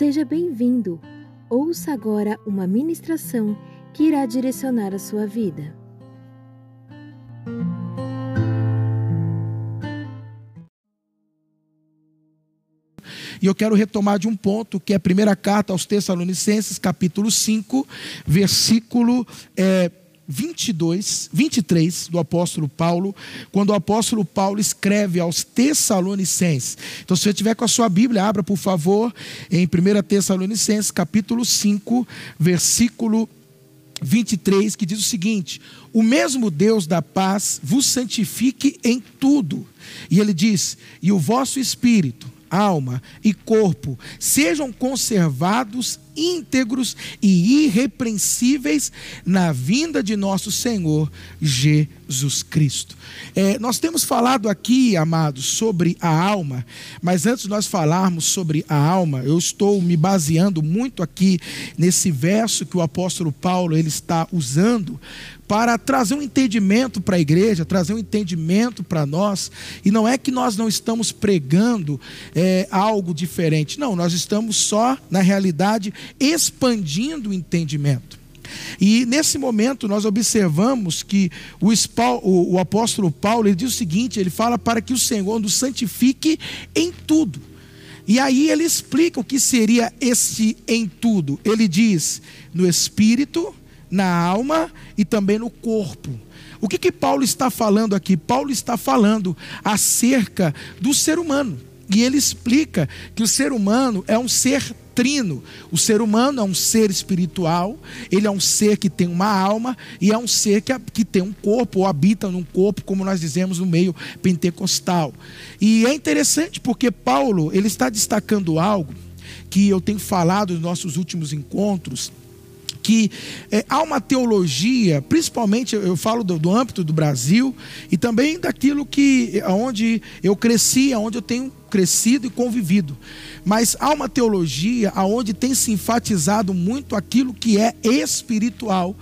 Seja bem-vindo. Ouça agora uma ministração que irá direcionar a sua vida. E eu quero retomar de um ponto que é a primeira carta aos Tessalonicenses, capítulo 5, versículo é, 22, 23 do apóstolo Paulo, quando o apóstolo Paulo escreve aos Tessalonicenses. Então, se você tiver com a sua Bíblia, abra, por favor, em 1 Tessalonicenses, capítulo 5, versículo 23, que diz o seguinte: O mesmo Deus da paz vos santifique em tudo. E ele diz: E o vosso espírito, alma e corpo sejam conservados íntegros e irrepreensíveis na vinda de nosso Senhor Jesus Cristo. É, nós temos falado aqui, amados, sobre a alma, mas antes de nós falarmos sobre a alma, eu estou me baseando muito aqui nesse verso que o apóstolo Paulo ele está usando para trazer um entendimento para a igreja, trazer um entendimento para nós. E não é que nós não estamos pregando é, algo diferente, não, nós estamos só, na realidade, expandindo o entendimento. E nesse momento nós observamos que o, o, o apóstolo Paulo ele diz o seguinte: ele fala para que o Senhor nos santifique em tudo. E aí ele explica o que seria esse em tudo. Ele diz no espírito, na alma e também no corpo. O que, que Paulo está falando aqui? Paulo está falando acerca do ser humano. E ele explica que o ser humano é um ser trino. O ser humano é um ser espiritual, ele é um ser que tem uma alma e é um ser que, que tem um corpo, ou habita num corpo, como nós dizemos no meio pentecostal. E é interessante porque Paulo ele está destacando algo que eu tenho falado nos nossos últimos encontros que é, há uma teologia, principalmente eu falo do, do, âmbito do Brasil e também daquilo que onde eu cresci, onde eu tenho crescido e convivido. Mas há uma teologia aonde tem se enfatizado muito aquilo que é espiritual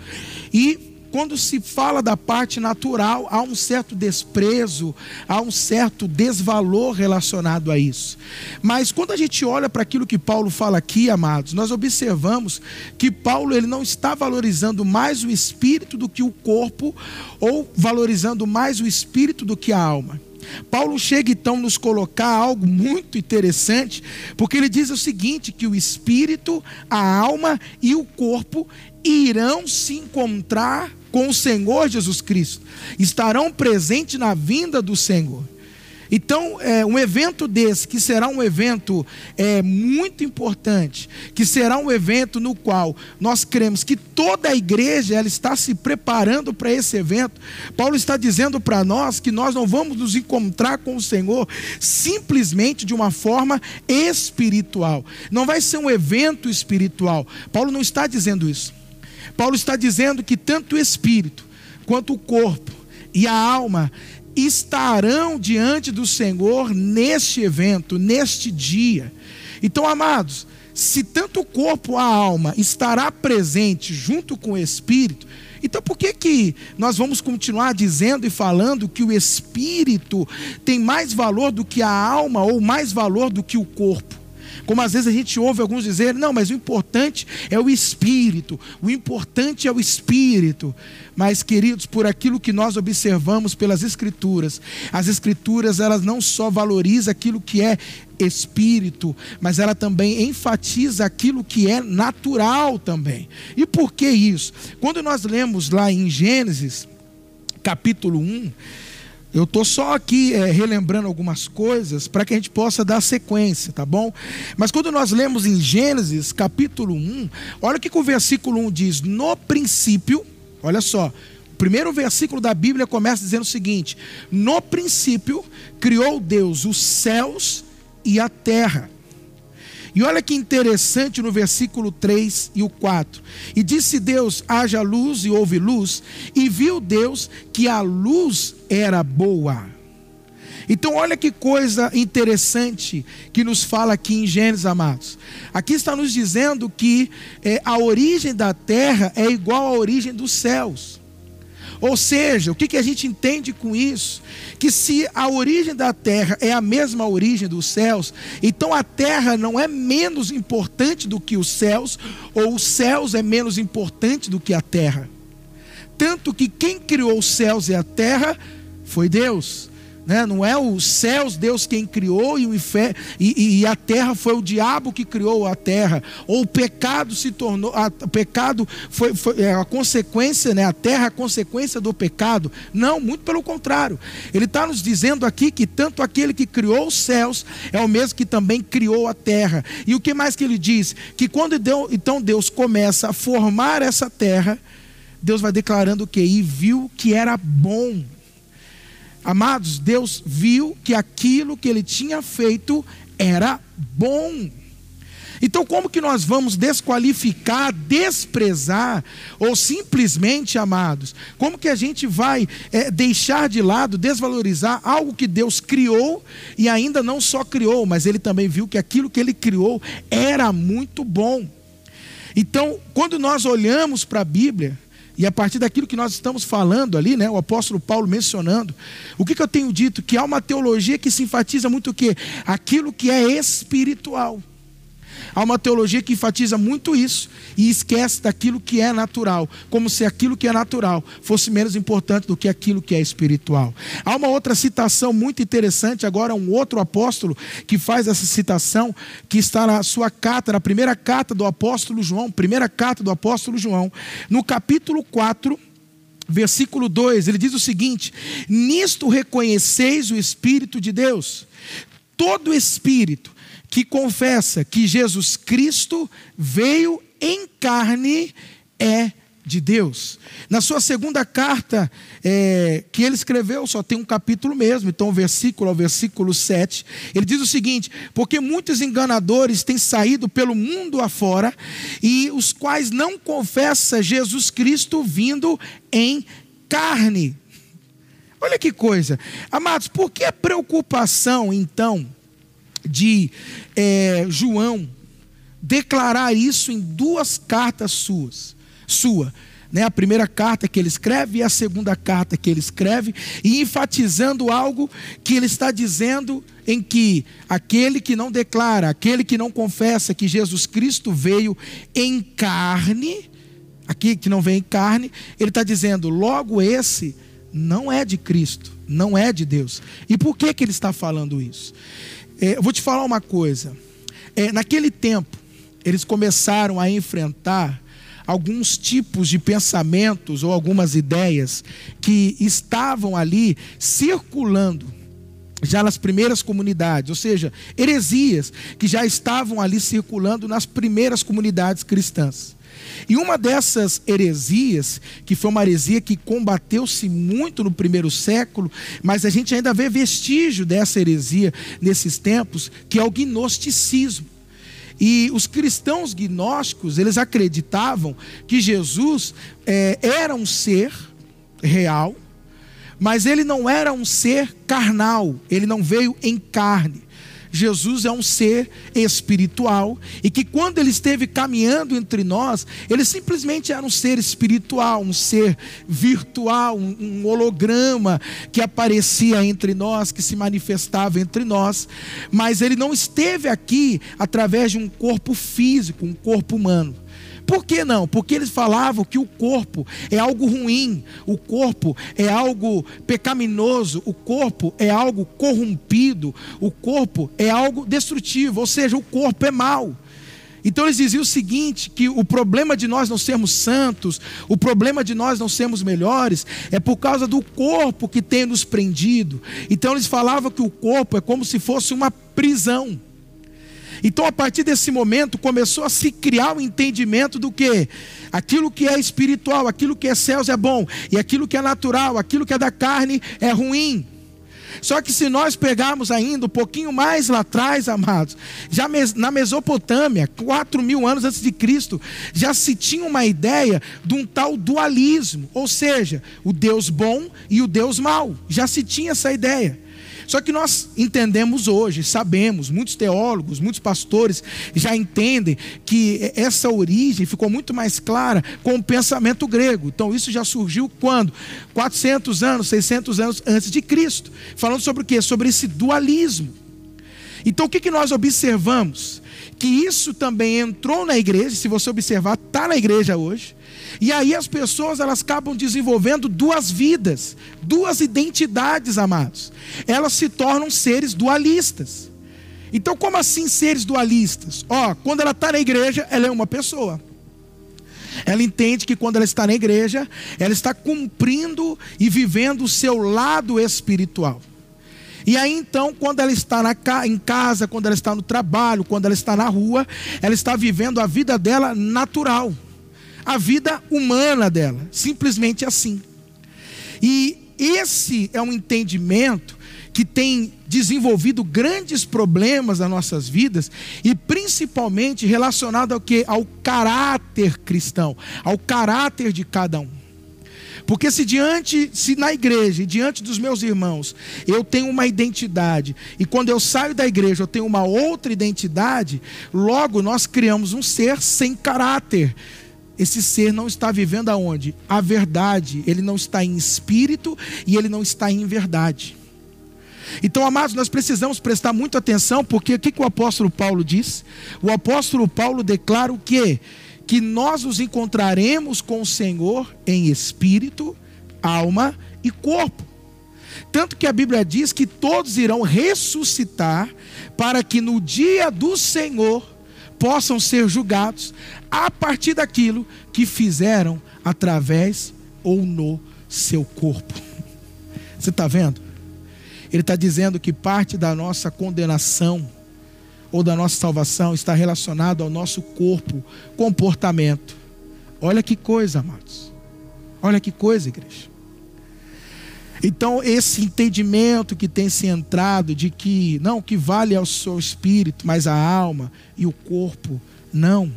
e quando se fala da parte natural, há um certo desprezo, há um certo desvalor relacionado a isso. Mas quando a gente olha para aquilo que Paulo fala aqui, amados, nós observamos que Paulo ele não está valorizando mais o espírito do que o corpo, ou valorizando mais o espírito do que a alma. Paulo chega então nos colocar algo muito interessante, porque ele diz o seguinte: que o espírito, a alma e o corpo irão se encontrar com o Senhor Jesus Cristo, estarão presentes na vinda do Senhor. Então, é, um evento desse, que será um evento é, muito importante, que será um evento no qual nós cremos que toda a igreja ela está se preparando para esse evento. Paulo está dizendo para nós que nós não vamos nos encontrar com o Senhor simplesmente de uma forma espiritual. Não vai ser um evento espiritual. Paulo não está dizendo isso. Paulo está dizendo que tanto o espírito quanto o corpo e a alma estarão diante do Senhor neste evento, neste dia. Então, amados, se tanto o corpo a alma estará presente junto com o espírito, então por que que nós vamos continuar dizendo e falando que o espírito tem mais valor do que a alma ou mais valor do que o corpo? Como às vezes a gente ouve alguns dizer, não, mas o importante é o espírito, o importante é o espírito. Mas, queridos, por aquilo que nós observamos pelas escrituras, as escrituras elas não só valorizam aquilo que é espírito, mas ela também enfatiza aquilo que é natural também. E por que isso? Quando nós lemos lá em Gênesis, capítulo 1, eu estou só aqui é, relembrando algumas coisas para que a gente possa dar sequência, tá bom? Mas quando nós lemos em Gênesis capítulo 1, olha o que o versículo 1 diz: No princípio, olha só, o primeiro versículo da Bíblia começa dizendo o seguinte: No princípio criou Deus os céus e a terra. E olha que interessante no versículo 3 e o 4. E disse Deus: haja luz e houve luz, e viu Deus que a luz era boa. Então, olha que coisa interessante que nos fala aqui em Gênesis, amados. Aqui está nos dizendo que é, a origem da terra é igual à origem dos céus. Ou seja, o que, que a gente entende com isso? Que se a origem da terra é a mesma origem dos céus, então a terra não é menos importante do que os céus, ou os céus é menos importante do que a terra. Tanto que quem criou os céus e a terra foi Deus. Né? Não é os céus Deus quem criou e, o inferno, e, e, a terra foi o diabo que criou a terra. Ou o pecado se tornou, a, o pecado foi, foi é, a consequência, né? a terra é a consequência do pecado. Não, muito pelo contrário. Ele está nos dizendo aqui que tanto aquele que criou os céus é o mesmo que também criou a terra. E o que mais que ele diz? Que quando Deus, então Deus começa a formar essa terra, Deus vai declarando o que? E viu que era bom. Amados, Deus viu que aquilo que ele tinha feito era bom. Então, como que nós vamos desqualificar, desprezar, ou simplesmente, amados, como que a gente vai é, deixar de lado, desvalorizar algo que Deus criou e ainda não só criou, mas Ele também viu que aquilo que Ele criou era muito bom. Então, quando nós olhamos para a Bíblia, e a partir daquilo que nós estamos falando ali, né, o apóstolo Paulo mencionando, o que, que eu tenho dito? Que há uma teologia que se enfatiza muito o quê? Aquilo que é espiritual. Há uma teologia que enfatiza muito isso e esquece daquilo que é natural, como se aquilo que é natural fosse menos importante do que aquilo que é espiritual. Há uma outra citação muito interessante, agora um outro apóstolo que faz essa citação, que está na sua carta, na primeira carta do apóstolo João, primeira carta do apóstolo João, no capítulo 4, versículo 2, ele diz o seguinte: Nisto reconheceis o Espírito de Deus. Todo espírito que confessa que Jesus Cristo veio em carne é de Deus. Na sua segunda carta é, que ele escreveu, só tem um capítulo mesmo, então versículo ao versículo 7, ele diz o seguinte: Porque muitos enganadores têm saído pelo mundo afora, e os quais não confessam Jesus Cristo vindo em carne. Olha que coisa. Amados, por que a preocupação, então, de é, João declarar isso em duas cartas suas, sua, né? A primeira carta que ele escreve e a segunda carta que ele escreve, e enfatizando algo que ele está dizendo em que aquele que não declara, aquele que não confessa que Jesus Cristo veio em carne, aqui que não vem em carne, ele está dizendo, logo esse não é de Cristo, não é de Deus. E por que, que ele está falando isso? É, eu vou te falar uma coisa. É, naquele tempo, eles começaram a enfrentar alguns tipos de pensamentos ou algumas ideias que estavam ali circulando já nas primeiras comunidades, ou seja, heresias que já estavam ali circulando nas primeiras comunidades cristãs. E uma dessas heresias, que foi uma heresia que combateu-se muito no primeiro século, mas a gente ainda vê vestígio dessa heresia nesses tempos, que é o gnosticismo. E os cristãos gnósticos, eles acreditavam que Jesus é, era um ser real, mas ele não era um ser carnal, ele não veio em carne. Jesus é um ser espiritual e que quando ele esteve caminhando entre nós, ele simplesmente era um ser espiritual, um ser virtual, um, um holograma que aparecia entre nós, que se manifestava entre nós, mas ele não esteve aqui através de um corpo físico, um corpo humano. Por que não? Porque eles falavam que o corpo é algo ruim, o corpo é algo pecaminoso, o corpo é algo corrompido, o corpo é algo destrutivo, ou seja, o corpo é mau. Então eles diziam o seguinte: que o problema de nós não sermos santos, o problema de nós não sermos melhores, é por causa do corpo que tem nos prendido. Então eles falavam que o corpo é como se fosse uma prisão. Então, a partir desse momento, começou a se criar o um entendimento do que aquilo que é espiritual, aquilo que é céus é bom, e aquilo que é natural, aquilo que é da carne é ruim. Só que se nós pegarmos ainda um pouquinho mais lá atrás, amados, já na Mesopotâmia, 4 mil anos antes de Cristo, já se tinha uma ideia de um tal dualismo, ou seja, o Deus bom e o Deus mau. Já se tinha essa ideia. Só que nós entendemos hoje, sabemos, muitos teólogos, muitos pastores já entendem que essa origem ficou muito mais clara com o pensamento grego. Então isso já surgiu quando? 400 anos, 600 anos antes de Cristo. Falando sobre o quê? Sobre esse dualismo. Então o que, que nós observamos? Que isso também entrou na igreja, se você observar, está na igreja hoje. E aí as pessoas elas acabam desenvolvendo duas vidas, duas identidades, amados. Elas se tornam seres dualistas. Então, como assim seres dualistas? Ó, quando ela está na igreja, ela é uma pessoa. Ela entende que quando ela está na igreja, ela está cumprindo e vivendo o seu lado espiritual. E aí então, quando ela está na, em casa, quando ela está no trabalho, quando ela está na rua, ela está vivendo a vida dela natural a vida humana dela, simplesmente assim. E esse é um entendimento que tem desenvolvido grandes problemas nas nossas vidas e principalmente relacionado ao que ao caráter cristão, ao caráter de cada um. Porque se diante, se na igreja e diante dos meus irmãos, eu tenho uma identidade, e quando eu saio da igreja eu tenho uma outra identidade, logo nós criamos um ser sem caráter, esse ser não está vivendo aonde? A verdade. Ele não está em espírito e ele não está em verdade. Então, amados, nós precisamos prestar muita atenção, porque o que, que o apóstolo Paulo diz? O apóstolo Paulo declara o quê? Que nós nos encontraremos com o Senhor em espírito, alma e corpo. Tanto que a Bíblia diz que todos irão ressuscitar para que no dia do Senhor possam ser julgados a partir daquilo que fizeram através ou no seu corpo. Você está vendo? Ele está dizendo que parte da nossa condenação ou da nossa salvação está relacionado ao nosso corpo, comportamento. Olha que coisa, amados. Olha que coisa, igreja. Então, esse entendimento que tem se entrado de que não, que vale é o seu espírito, mas a alma e o corpo, não.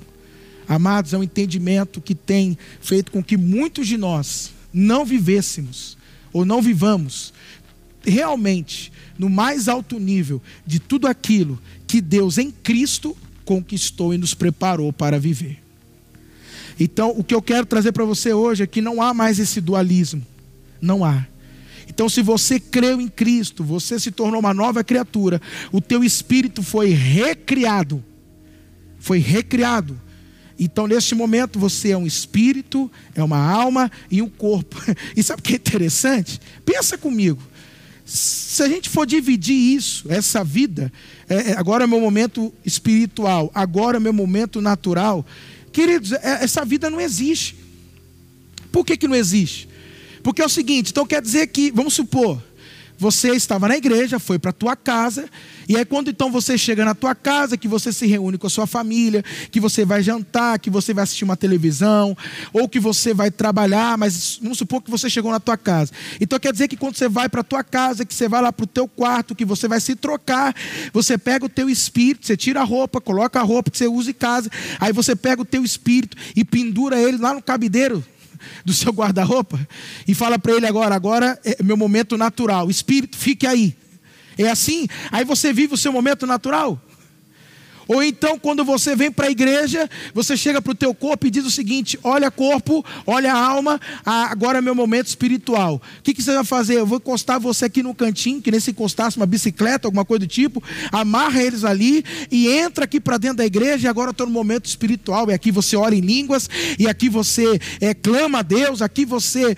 Amados, é um entendimento que tem feito com que muitos de nós não vivêssemos ou não vivamos realmente no mais alto nível de tudo aquilo que Deus em Cristo conquistou e nos preparou para viver. Então, o que eu quero trazer para você hoje é que não há mais esse dualismo. Não há. Então, se você creu em Cristo, você se tornou uma nova criatura, o teu espírito foi recriado. Foi recriado. Então, neste momento, você é um espírito, é uma alma e um corpo. E sabe o que é interessante? Pensa comigo. Se a gente for dividir isso, essa vida, é, é agora é meu momento espiritual, agora é meu momento natural, queridos, é, essa vida não existe. Por que, que não existe? Porque é o seguinte, então quer dizer que, vamos supor, você estava na igreja, foi para a tua casa, e aí quando então você chega na tua casa, que você se reúne com a sua família, que você vai jantar, que você vai assistir uma televisão, ou que você vai trabalhar, mas vamos supor que você chegou na tua casa. Então quer dizer que quando você vai para a tua casa, que você vai lá para o teu quarto, que você vai se trocar, você pega o teu espírito, você tira a roupa, coloca a roupa que você usa em casa, aí você pega o teu espírito e pendura ele lá no cabideiro do seu guarda-roupa e fala para ele agora: agora é meu momento natural. Espírito, fique aí. É assim? Aí você vive o seu momento natural? Ou então, quando você vem para a igreja, você chega para o teu corpo e diz o seguinte: olha corpo, olha alma, agora é meu momento espiritual. O que, que você vai fazer? Eu vou encostar você aqui no cantinho, que nem se encostasse uma bicicleta, alguma coisa do tipo, amarra eles ali e entra aqui para dentro da igreja e agora estou no momento espiritual. E aqui você ora em línguas, e aqui você é, clama a Deus, aqui você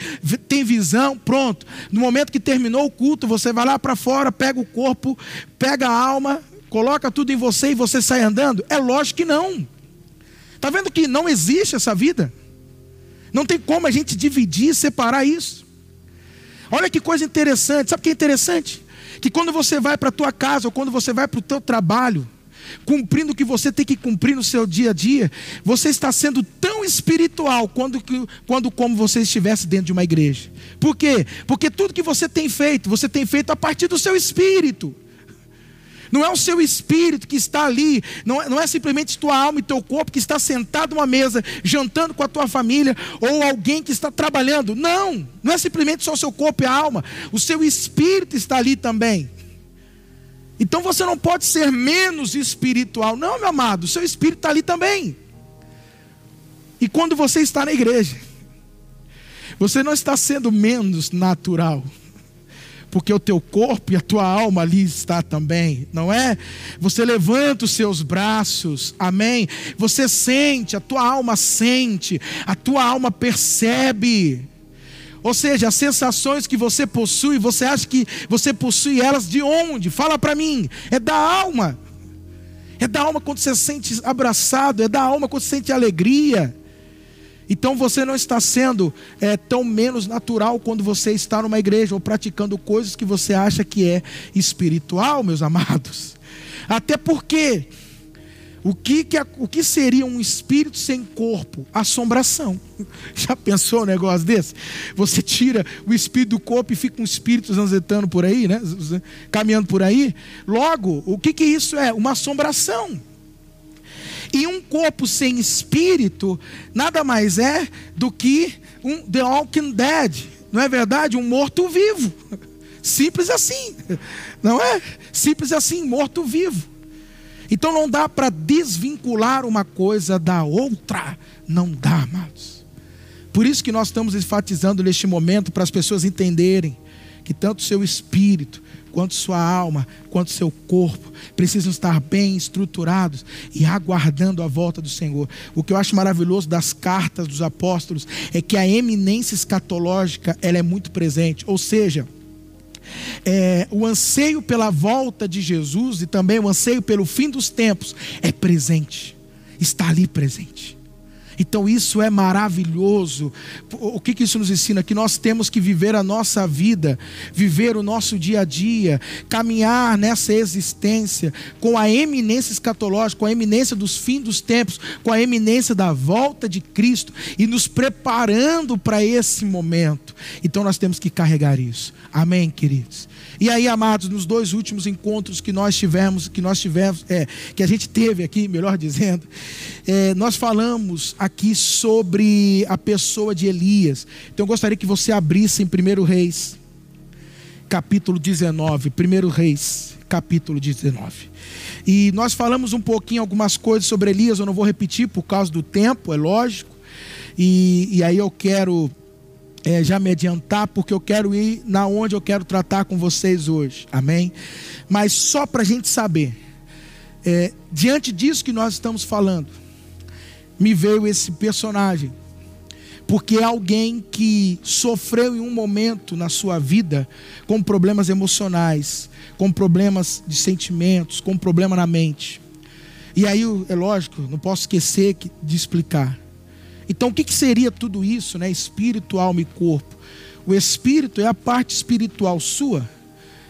tem visão, pronto. No momento que terminou o culto, você vai lá para fora, pega o corpo, pega a alma, coloca tudo em você e você sai andando? É lógico que não. Está vendo que não existe essa vida? Não tem como a gente dividir, separar isso. Olha que coisa interessante. Sabe o que é interessante? Que quando você vai para a tua casa ou quando você vai para o teu trabalho, cumprindo o que você tem que cumprir no seu dia a dia, você está sendo tão espiritual quando, quando como você estivesse dentro de uma igreja. Por quê? Porque tudo que você tem feito, você tem feito a partir do seu espírito. Não é o seu espírito que está ali, não é, não é simplesmente tua alma e teu corpo que está sentado numa mesa, jantando com a tua família, ou alguém que está trabalhando. Não, não é simplesmente só o seu corpo e a alma, o seu espírito está ali também. Então você não pode ser menos espiritual. Não, meu amado, seu espírito está ali também. E quando você está na igreja, você não está sendo menos natural porque o teu corpo e a tua alma ali está também, não é? Você levanta os seus braços, amém? Você sente, a tua alma sente, a tua alma percebe. Ou seja, as sensações que você possui, você acha que você possui elas de onde? Fala para mim. É da alma. É da alma quando você se sente abraçado, é da alma quando você sente alegria. Então você não está sendo é, tão menos natural quando você está numa igreja ou praticando coisas que você acha que é espiritual, meus amados. Até porque o que, que, o que seria um espírito sem corpo? Assombração. Já pensou um negócio desse? Você tira o espírito do corpo e fica um espírito zanzetando por aí, né? Caminhando por aí. Logo, o que, que isso é? Uma assombração. E um corpo sem espírito nada mais é do que um The Walking Dead, não é verdade? Um morto-vivo. Simples assim, não é? Simples assim, morto-vivo. Então não dá para desvincular uma coisa da outra, não dá, amados. Por isso que nós estamos enfatizando neste momento para as pessoas entenderem que tanto o seu espírito quanto sua alma, quanto seu corpo, precisam estar bem estruturados e aguardando a volta do Senhor. O que eu acho maravilhoso das cartas dos apóstolos é que a eminência escatológica ela é muito presente, ou seja, é, o anseio pela volta de Jesus e também o anseio pelo fim dos tempos é presente, está ali presente. Então isso é maravilhoso. O que, que isso nos ensina? Que nós temos que viver a nossa vida, viver o nosso dia a dia, caminhar nessa existência com a eminência escatológica, com a eminência dos fins dos tempos, com a eminência da volta de Cristo e nos preparando para esse momento. Então nós temos que carregar isso. Amém, queridos? E aí, amados, nos dois últimos encontros que nós tivemos, que nós tivemos, é, que a gente teve aqui, melhor dizendo, é, nós falamos aqui sobre a pessoa de Elias. Então eu gostaria que você abrisse em 1 Reis, capítulo 19. 1 Reis, capítulo 19. E nós falamos um pouquinho algumas coisas sobre Elias, eu não vou repetir por causa do tempo, é lógico. E, e aí eu quero é, já me adiantar, porque eu quero ir na onde eu quero tratar com vocês hoje. Amém? Mas só para a gente saber, é, diante disso que nós estamos falando, me veio esse personagem, porque é alguém que sofreu em um momento na sua vida com problemas emocionais, com problemas de sentimentos, com problema na mente. E aí, é lógico, não posso esquecer de explicar. Então, o que, que seria tudo isso, né? Espírito, alma e corpo? O espírito é a parte espiritual sua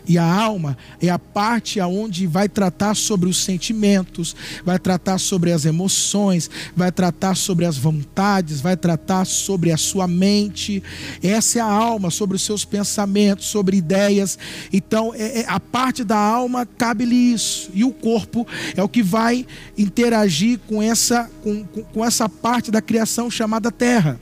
e a alma é a parte aonde vai tratar sobre os sentimentos, vai tratar sobre as emoções, vai tratar sobre as vontades, vai tratar sobre a sua mente. Essa é a alma, sobre os seus pensamentos, sobre ideias. Então, é, é, a parte da alma cabe-lhe isso. E o corpo é o que vai interagir com essa, com, com essa parte da criação chamada terra.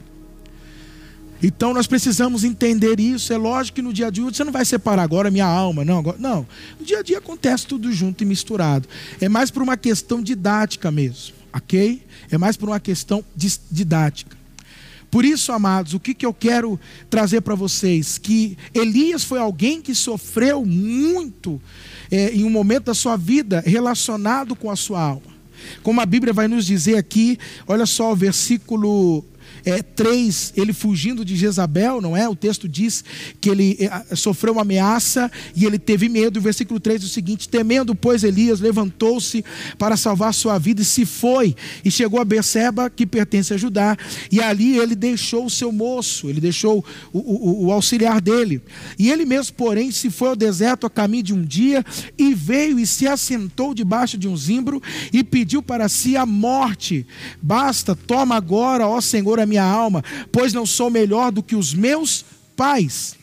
Então nós precisamos entender isso. É lógico que no dia a dia você não vai separar agora minha alma, não. Agora, não. No dia a dia acontece tudo junto e misturado. É mais por uma questão didática mesmo, ok? É mais por uma questão didática. Por isso, amados, o que, que eu quero trazer para vocês? Que Elias foi alguém que sofreu muito é, em um momento da sua vida relacionado com a sua alma. Como a Bíblia vai nos dizer aqui, olha só o versículo é, 3, ele fugindo de Jezabel, não é? O texto diz que ele é, sofreu uma ameaça e ele teve medo. O versículo 3 é o seguinte: Temendo, pois, Elias levantou-se para salvar sua vida e se foi, e chegou a Beceba, que pertence a Judá, e ali ele deixou o seu moço, ele deixou o, o, o auxiliar dele. E ele mesmo, porém, se foi ao deserto a caminho de um dia e veio e se assentou debaixo de um zimbro e pediu para si a morte. Basta, toma agora, ó Senhor, a minha alma, pois não sou melhor do que os meus pais.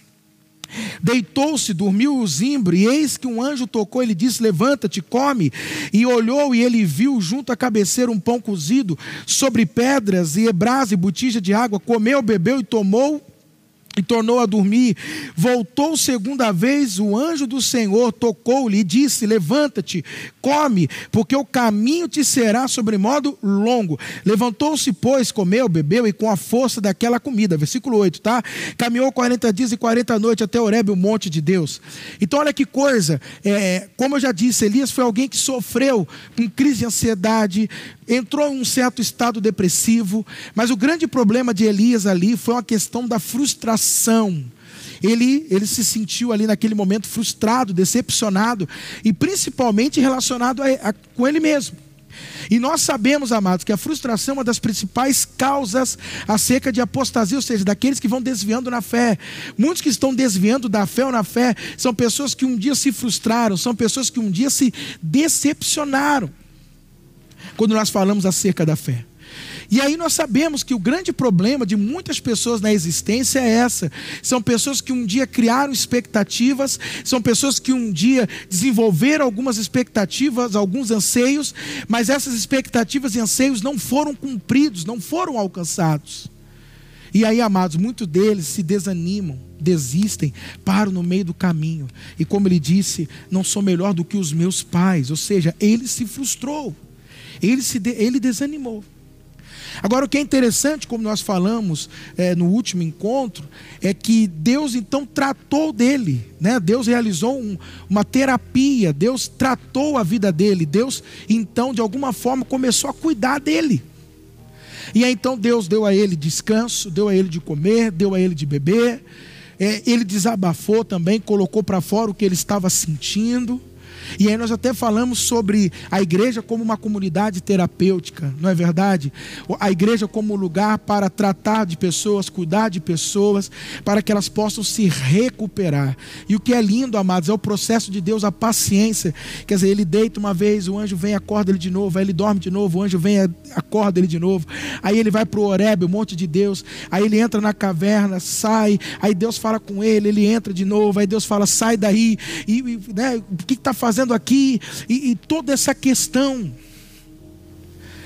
Deitou-se, dormiu o zimbro, e eis que um anjo tocou, ele disse: Levanta-te, come. E olhou, e ele viu junto à cabeceira um pão cozido sobre pedras, e brasa e botija de água. Comeu, bebeu e tomou e tornou a dormir. Voltou segunda vez, o anjo do Senhor tocou-lhe e disse: Levanta-te, come, porque o caminho te será sobremodo longo. Levantou-se, pois, comeu, bebeu e com a força daquela comida. Versículo 8, tá? Caminhou 40 dias e 40 noites até Oreb, o monte de Deus. Então, olha que coisa, é, como eu já disse, Elias foi alguém que sofreu com crise de ansiedade, entrou em um certo estado depressivo, mas o grande problema de Elias ali foi uma questão da frustração. Ele, ele se sentiu ali naquele momento frustrado, decepcionado e principalmente relacionado a, a, com ele mesmo. E nós sabemos, amados, que a frustração é uma das principais causas acerca de apostasia, ou seja, daqueles que vão desviando na fé. Muitos que estão desviando da fé ou na fé são pessoas que um dia se frustraram, são pessoas que um dia se decepcionaram quando nós falamos acerca da fé. E aí nós sabemos que o grande problema de muitas pessoas na existência é essa. São pessoas que um dia criaram expectativas, são pessoas que um dia desenvolveram algumas expectativas, alguns anseios, mas essas expectativas e anseios não foram cumpridos, não foram alcançados. E aí, amados, muitos deles se desanimam, desistem, param no meio do caminho. E como ele disse, não sou melhor do que os meus pais, ou seja, ele se frustrou. Ele, se de, ele desanimou. Agora, o que é interessante, como nós falamos é, no último encontro, é que Deus então tratou dele, né? Deus realizou um, uma terapia, Deus tratou a vida dele, Deus então, de alguma forma, começou a cuidar dele. E aí então Deus deu a ele descanso, deu a ele de comer, deu a ele de beber, é, ele desabafou também, colocou para fora o que ele estava sentindo. E aí nós até falamos sobre a igreja como uma comunidade terapêutica, não é verdade? A igreja como lugar para tratar de pessoas, cuidar de pessoas, para que elas possam se recuperar. E o que é lindo, amados, é o processo de Deus, a paciência. Quer dizer, ele deita uma vez, o anjo vem, acorda ele de novo, aí ele dorme de novo, o anjo vem, acorda ele de novo. Aí ele vai para o Oreb, o monte de Deus, aí ele entra na caverna, sai, aí Deus fala com ele, ele entra de novo, aí Deus fala, sai daí, e né, o que está fazendo? Fazendo aqui? E, e toda essa questão.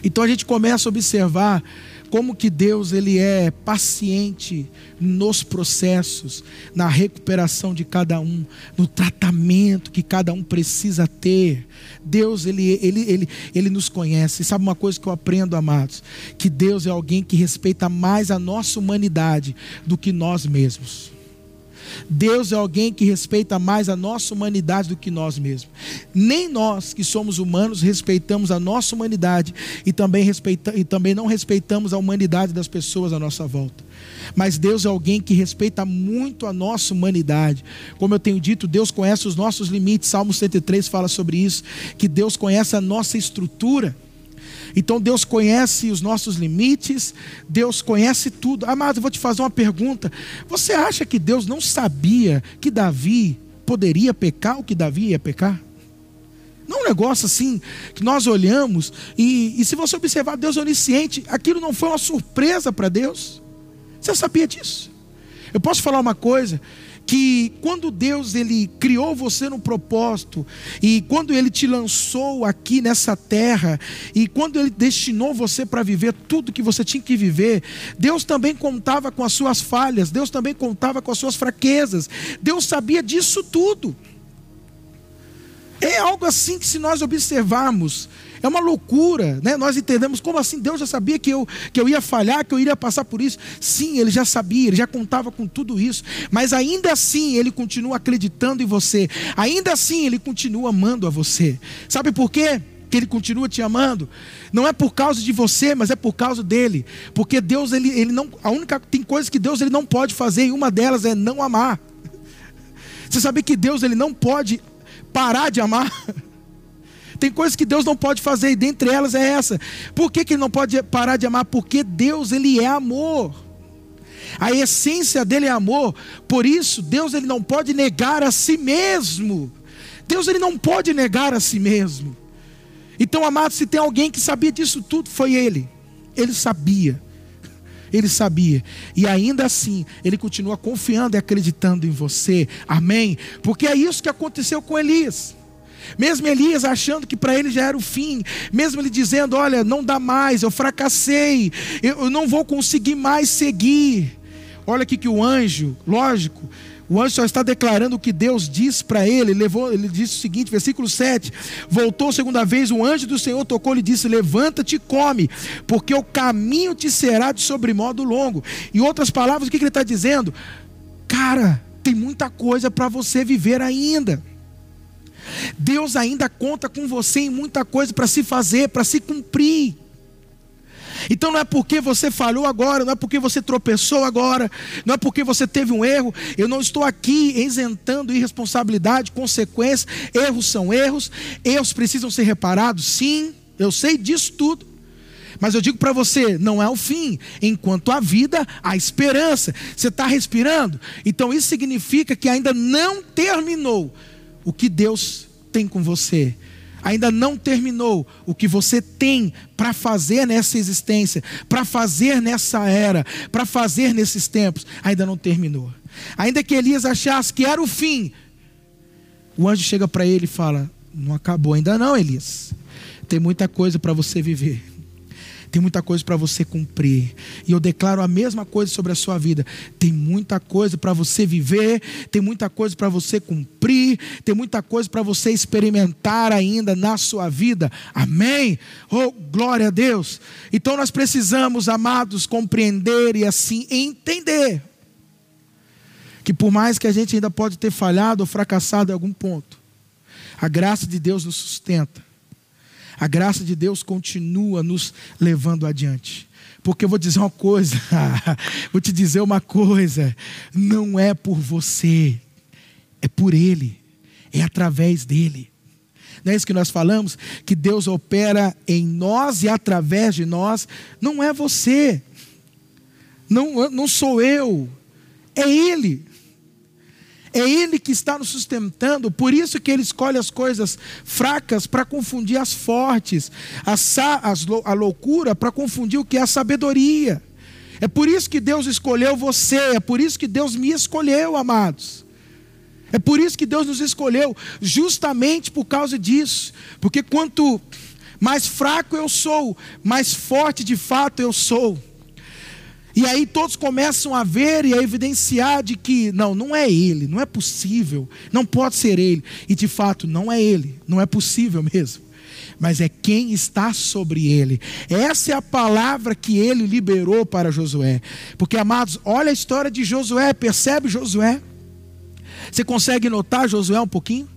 Então a gente começa a observar como que Deus ele é paciente nos processos, na recuperação de cada um, no tratamento que cada um precisa ter. Deus ele, ele, ele, ele nos conhece. Sabe uma coisa que eu aprendo, amados? Que Deus é alguém que respeita mais a nossa humanidade do que nós mesmos. Deus é alguém que respeita mais a nossa humanidade do que nós mesmos. Nem nós, que somos humanos, respeitamos a nossa humanidade e também, respeita, e também não respeitamos a humanidade das pessoas à nossa volta. Mas Deus é alguém que respeita muito a nossa humanidade. Como eu tenho dito, Deus conhece os nossos limites. Salmo 103 fala sobre isso, que Deus conhece a nossa estrutura. Então Deus conhece os nossos limites, Deus conhece tudo. Amado, eu vou te fazer uma pergunta. Você acha que Deus não sabia que Davi poderia pecar ou que Davi ia pecar? Não é um negócio assim que nós olhamos e, e se você observar Deus é onisciente, aquilo não foi uma surpresa para Deus. Você sabia disso? Eu posso falar uma coisa: que quando Deus ele criou você no propósito e quando ele te lançou aqui nessa terra e quando ele destinou você para viver tudo que você tinha que viver, Deus também contava com as suas falhas, Deus também contava com as suas fraquezas. Deus sabia disso tudo. É algo assim que se nós observarmos, é uma loucura, né? Nós entendemos como assim Deus já sabia que eu, que eu ia falhar, que eu iria passar por isso. Sim, ele já sabia, ele já contava com tudo isso, mas ainda assim ele continua acreditando em você. Ainda assim ele continua amando a você. Sabe por quê? que ele continua te amando, não é por causa de você, mas é por causa dele. Porque Deus ele, ele não, a única tem coisas que Deus ele não pode fazer, e uma delas é não amar. Você sabe que Deus ele não pode parar de amar? Tem coisas que Deus não pode fazer, e dentre elas é essa. Por que, que ele não pode parar de amar? Porque Deus, ele é amor. A essência dele é amor. Por isso, Deus ele não pode negar a si mesmo. Deus ele não pode negar a si mesmo. Então, amado, se tem alguém que sabia disso tudo, foi ele. Ele sabia. Ele sabia. E ainda assim, ele continua confiando e acreditando em você. Amém? Porque é isso que aconteceu com Elias. Mesmo Elias achando que para ele já era o fim, mesmo ele dizendo: Olha, não dá mais, eu fracassei, eu não vou conseguir mais seguir. olha aqui que o anjo, lógico, o anjo só está declarando o que Deus diz para ele. Levou, ele disse o seguinte, versículo 7: Voltou segunda vez, o anjo do Senhor tocou-lhe e disse: Levanta-te e come, porque o caminho te será de sobremodo longo. Em outras palavras, o que ele está dizendo? Cara, tem muita coisa para você viver ainda. Deus ainda conta com você em muita coisa para se fazer, para se cumprir. Então não é porque você falhou agora, não é porque você tropeçou agora, não é porque você teve um erro. Eu não estou aqui isentando irresponsabilidade, consequências. Erros são erros, erros precisam ser reparados, sim, eu sei disso tudo. Mas eu digo para você, não é o fim. Enquanto a vida, a esperança. Você está respirando? Então isso significa que ainda não terminou o que Deus tem com você ainda não terminou o que você tem para fazer nessa existência, para fazer nessa era, para fazer nesses tempos, ainda não terminou. Ainda que Elias achasse que era o fim, o anjo chega para ele e fala: Não acabou ainda não, Elias. Tem muita coisa para você viver. Tem muita coisa para você cumprir. E eu declaro a mesma coisa sobre a sua vida. Tem muita coisa para você viver, tem muita coisa para você cumprir, tem muita coisa para você experimentar ainda na sua vida. Amém? Oh, glória a Deus. Então nós precisamos, amados, compreender e assim entender que por mais que a gente ainda pode ter falhado ou fracassado em algum ponto, a graça de Deus nos sustenta a graça de Deus continua nos levando adiante. Porque eu vou dizer uma coisa, vou te dizer uma coisa: não é por você, é por Ele, é através dEle. Não é isso que nós falamos? Que Deus opera em nós e através de nós. Não é você, não, não sou eu, é Ele. É Ele que está nos sustentando, por isso que Ele escolhe as coisas fracas para confundir as fortes, a, a loucura para confundir o que é a sabedoria. É por isso que Deus escolheu você, é por isso que Deus me escolheu, amados. É por isso que Deus nos escolheu, justamente por causa disso. Porque quanto mais fraco eu sou, mais forte de fato eu sou. E aí todos começam a ver e a evidenciar de que não, não é ele, não é possível, não pode ser ele. E de fato não é ele, não é possível mesmo. Mas é quem está sobre ele. Essa é a palavra que ele liberou para Josué. Porque amados, olha a história de Josué, percebe Josué? Você consegue notar Josué um pouquinho?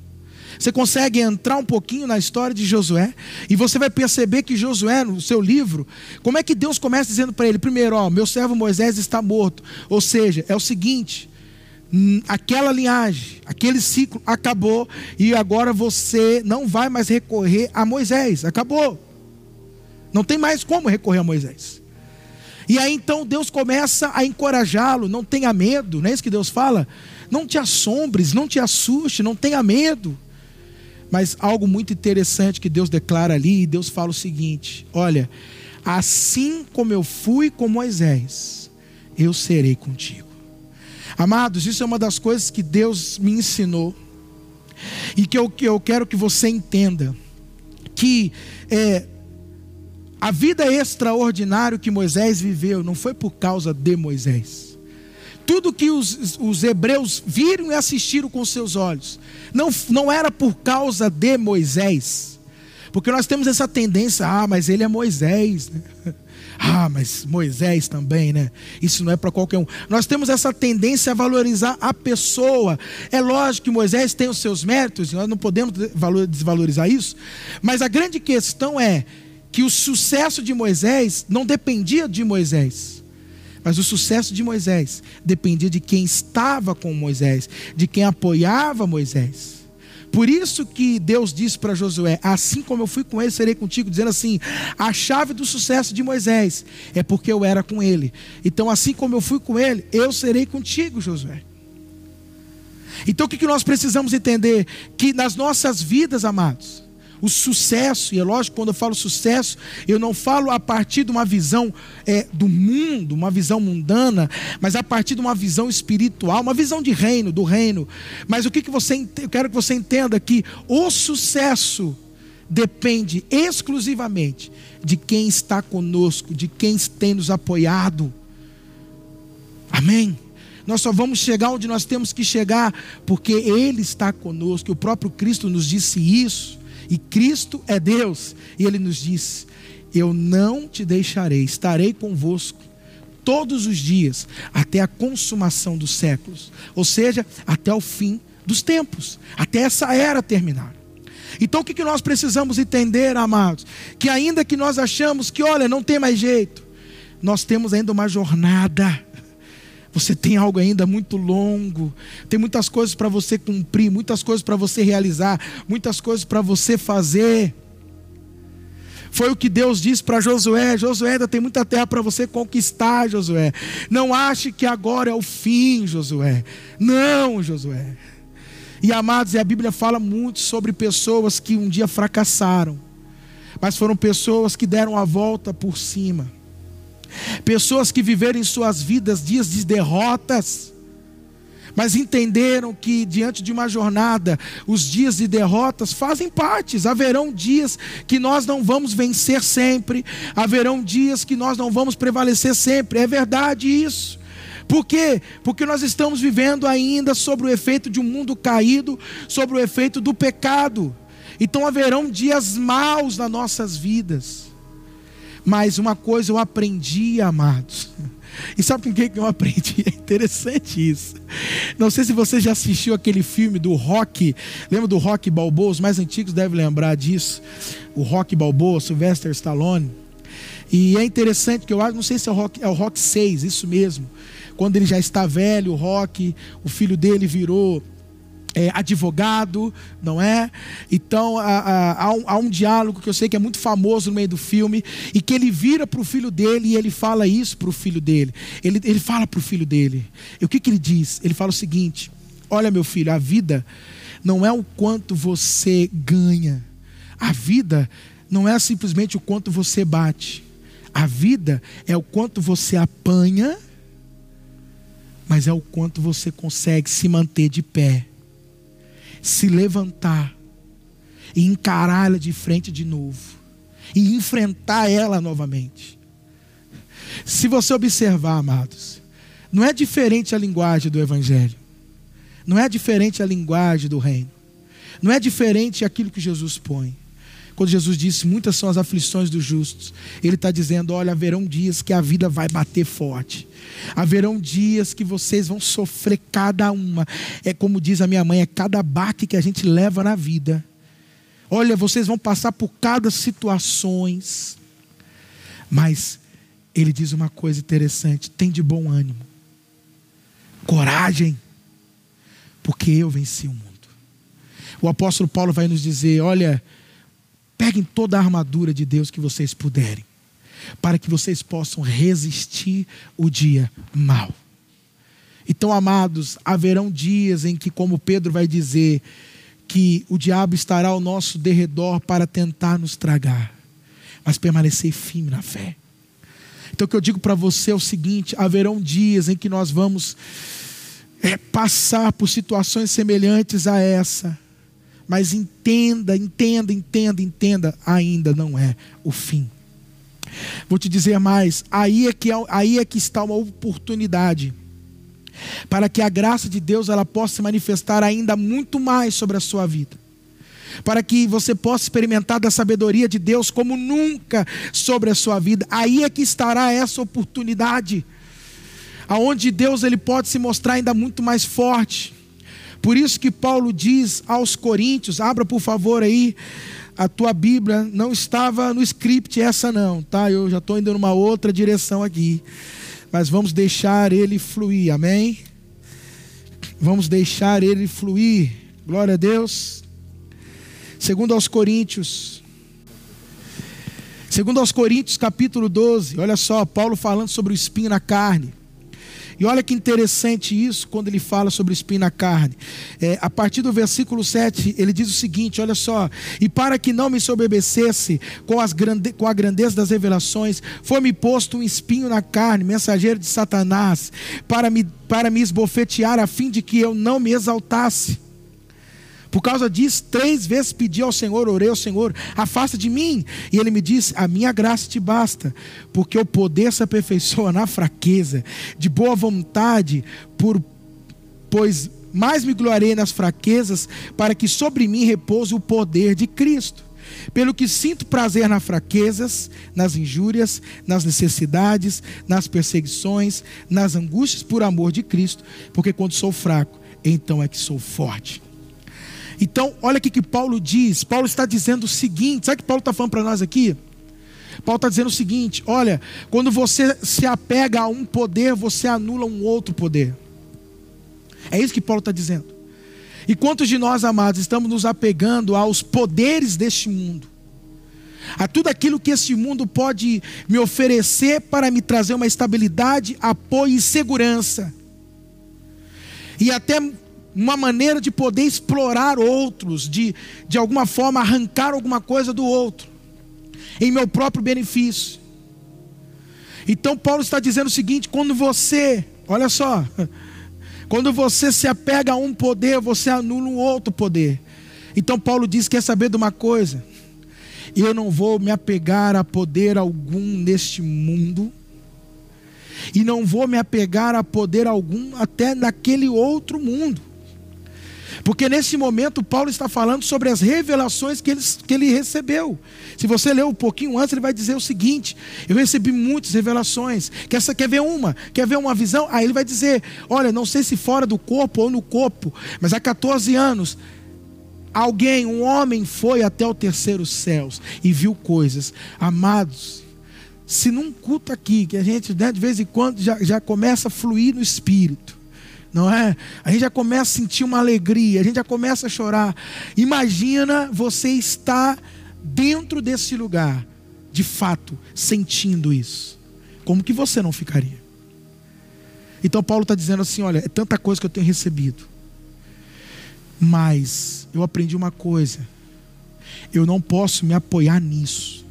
Você consegue entrar um pouquinho na história de Josué e você vai perceber que Josué, no seu livro, como é que Deus começa dizendo para ele: primeiro, ó, meu servo Moisés está morto. Ou seja, é o seguinte: hum, aquela linhagem, aquele ciclo acabou e agora você não vai mais recorrer a Moisés. Acabou. Não tem mais como recorrer a Moisés. E aí então Deus começa a encorajá-lo, não tenha medo, não é isso que Deus fala? Não te assombres, não te assuste, não tenha medo. Mas algo muito interessante que Deus declara ali, e Deus fala o seguinte: olha, assim como eu fui com Moisés, eu serei contigo. Amados, isso é uma das coisas que Deus me ensinou, e que eu, que eu quero que você entenda: que é, a vida extraordinária que Moisés viveu não foi por causa de Moisés tudo que os, os hebreus viram e assistiram com seus olhos, não, não era por causa de Moisés, porque nós temos essa tendência, ah, mas ele é Moisés, né? ah, mas Moisés também, né? Isso não é para qualquer um. Nós temos essa tendência a valorizar a pessoa. É lógico que Moisés tem os seus méritos, nós não podemos desvalorizar isso, mas a grande questão é que o sucesso de Moisés não dependia de Moisés. Mas o sucesso de Moisés dependia de quem estava com Moisés, de quem apoiava Moisés. Por isso que Deus disse para Josué: Assim como eu fui com ele, serei contigo. Dizendo assim: A chave do sucesso de Moisés é porque eu era com ele. Então, assim como eu fui com ele, eu serei contigo, Josué. Então, o que nós precisamos entender? Que nas nossas vidas, amados, o sucesso, e é lógico, quando eu falo sucesso, eu não falo a partir de uma visão é, do mundo, uma visão mundana, mas a partir de uma visão espiritual, uma visão de reino, do reino. Mas o que, que você eu quero que você entenda que o sucesso depende exclusivamente de quem está conosco, de quem tem nos apoiado. Amém? Nós só vamos chegar onde nós temos que chegar, porque Ele está conosco. O próprio Cristo nos disse isso. E Cristo é Deus. E Ele nos disse: Eu não te deixarei, estarei convosco todos os dias, até a consumação dos séculos. Ou seja, até o fim dos tempos, até essa era terminar. Então o que nós precisamos entender, amados? Que ainda que nós achamos que, olha, não tem mais jeito, nós temos ainda uma jornada. Você tem algo ainda muito longo, tem muitas coisas para você cumprir, muitas coisas para você realizar, muitas coisas para você fazer. Foi o que Deus disse para Josué: Josué, ainda tem muita terra para você conquistar, Josué. Não ache que agora é o fim, Josué. Não, Josué. E amados, e a Bíblia fala muito sobre pessoas que um dia fracassaram, mas foram pessoas que deram a volta por cima. Pessoas que viveram em suas vidas dias de derrotas, mas entenderam que diante de uma jornada, os dias de derrotas fazem parte. Haverão dias que nós não vamos vencer sempre, haverão dias que nós não vamos prevalecer sempre. É verdade isso. Por quê? Porque nós estamos vivendo ainda sobre o efeito de um mundo caído, sobre o efeito do pecado. Então haverão dias maus nas nossas vidas. Mas uma coisa eu aprendi, amados. E sabe com quem que eu aprendi? É interessante isso. Não sei se você já assistiu aquele filme do Rock. Lembra do Rock Balboa? Os mais antigos devem lembrar disso. O Rock Balboa, Sylvester Stallone. E é interessante que eu acho, não sei se é o Rock, é o Rock 6, isso mesmo. Quando ele já está velho, o Rock, o filho dele virou é, advogado, não é? Então há, há, um, há, um, diálogo que eu sei que é muito famoso no meio do filme e que ele vira para o filho dele e ele fala isso para o filho dele. Ele, ele fala para o filho dele. E o que, que ele diz? Ele fala o seguinte: Olha, meu filho, a vida não é o quanto você ganha, a vida não é simplesmente o quanto você bate, a vida é o quanto você apanha, mas é o quanto você consegue se manter de pé se levantar e encará-la de frente de novo e enfrentar ela novamente. Se você observar, amados, não é diferente a linguagem do Evangelho, não é diferente a linguagem do Reino, não é diferente aquilo que Jesus põe. Quando Jesus disse: Muitas são as aflições dos justos, Ele está dizendo: Olha, haverão dias que a vida vai bater forte, haverão dias que vocês vão sofrer cada uma. É como diz a minha mãe: é cada baque que a gente leva na vida. Olha, vocês vão passar por cada situações. Mas ele diz uma coisa interessante: tem de bom ânimo, coragem, porque eu venci o mundo. O apóstolo Paulo vai nos dizer: olha, Peguem toda a armadura de Deus que vocês puderem, para que vocês possam resistir o dia mal. Então, amados, haverão dias em que, como Pedro vai dizer, que o diabo estará ao nosso derredor para tentar nos tragar, mas permanecer firme na fé. Então, o que eu digo para você é o seguinte: haverão dias em que nós vamos é, passar por situações semelhantes a essa, mas entenda, entenda, entenda, entenda, ainda não é o fim. Vou te dizer mais, aí é que, é aí é que está uma oportunidade para que a graça de Deus ela possa se manifestar ainda muito mais sobre a sua vida. Para que você possa experimentar da sabedoria de Deus como nunca sobre a sua vida. Aí é que estará essa oportunidade. Aonde Deus ele pode se mostrar ainda muito mais forte por isso que Paulo diz aos Coríntios, abra por favor aí a tua Bíblia, não estava no script essa não, tá? Eu já estou indo numa outra direção aqui. Mas vamos deixar ele fluir, amém? Vamos deixar ele fluir. Glória a Deus. Segundo aos Coríntios. Segundo aos Coríntios, capítulo 12. Olha só, Paulo falando sobre o espinho na carne. E olha que interessante isso quando ele fala sobre espinho na carne. É, a partir do versículo 7, ele diz o seguinte: olha só. E para que não me soberbecesse com, as grande, com a grandeza das revelações, foi-me posto um espinho na carne, mensageiro de Satanás, para me, para me esbofetear, a fim de que eu não me exaltasse. Por causa disso, três vezes pedi ao Senhor, orei ao Senhor, afasta de mim. E ele me disse: A minha graça te basta, porque o poder se aperfeiçoa na fraqueza, de boa vontade, por, pois mais me gloriei nas fraquezas, para que sobre mim repouse o poder de Cristo. Pelo que sinto prazer nas fraquezas, nas injúrias, nas necessidades, nas perseguições, nas angústias por amor de Cristo, porque quando sou fraco, então é que sou forte. Então, olha o que Paulo diz. Paulo está dizendo o seguinte: sabe o que Paulo está falando para nós aqui? Paulo está dizendo o seguinte: olha, quando você se apega a um poder, você anula um outro poder. É isso que Paulo está dizendo. E quantos de nós, amados, estamos nos apegando aos poderes deste mundo? A tudo aquilo que este mundo pode me oferecer para me trazer uma estabilidade, apoio e segurança. E até uma maneira de poder explorar outros, de, de alguma forma arrancar alguma coisa do outro, em meu próprio benefício. Então, Paulo está dizendo o seguinte: quando você, olha só, quando você se apega a um poder, você anula um outro poder. Então Paulo diz: quer saber de uma coisa? Eu não vou me apegar a poder algum neste mundo, e não vou me apegar a poder algum até naquele outro mundo. Porque nesse momento Paulo está falando sobre as revelações que ele, que ele recebeu. Se você ler um pouquinho antes, ele vai dizer o seguinte: Eu recebi muitas revelações. Quer, quer ver uma? Quer ver uma visão? Aí ele vai dizer: Olha, não sei se fora do corpo ou no corpo, mas há 14 anos alguém, um homem, foi até o terceiro céu e viu coisas. Amados, se num culto aqui, que a gente né, de vez em quando já, já começa a fluir no espírito, não é? A gente já começa a sentir uma alegria, a gente já começa a chorar. Imagina você estar dentro desse lugar, de fato, sentindo isso. Como que você não ficaria? Então Paulo está dizendo assim: olha, é tanta coisa que eu tenho recebido. Mas eu aprendi uma coisa. Eu não posso me apoiar nisso.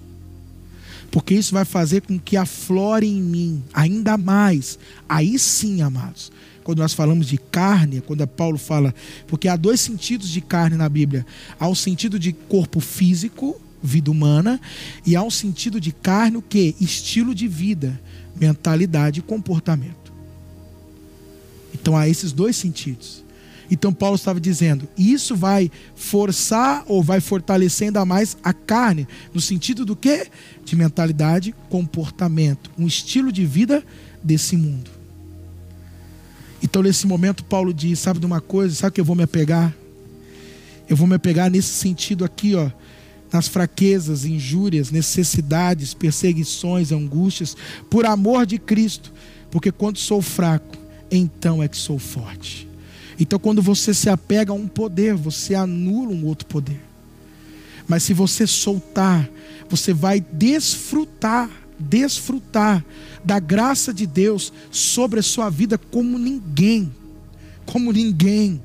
Porque isso vai fazer com que aflore em mim ainda mais. Aí sim, amados, quando nós falamos de carne, quando Paulo fala, porque há dois sentidos de carne na Bíblia: há um sentido de corpo físico, vida humana, e há um sentido de carne, o que? Estilo de vida, mentalidade e comportamento. Então há esses dois sentidos. Então Paulo estava dizendo, isso vai forçar ou vai fortalecer ainda mais a carne, no sentido do que? De mentalidade, comportamento, um estilo de vida desse mundo. Então, nesse momento, Paulo diz: Sabe de uma coisa? Sabe que eu vou me apegar? Eu vou me apegar nesse sentido aqui, ó, nas fraquezas, injúrias, necessidades, perseguições, angústias, por amor de Cristo, porque quando sou fraco, então é que sou forte. Então, quando você se apega a um poder, você anula um outro poder. Mas se você soltar, você vai desfrutar desfrutar da graça de Deus sobre a sua vida como ninguém. Como ninguém.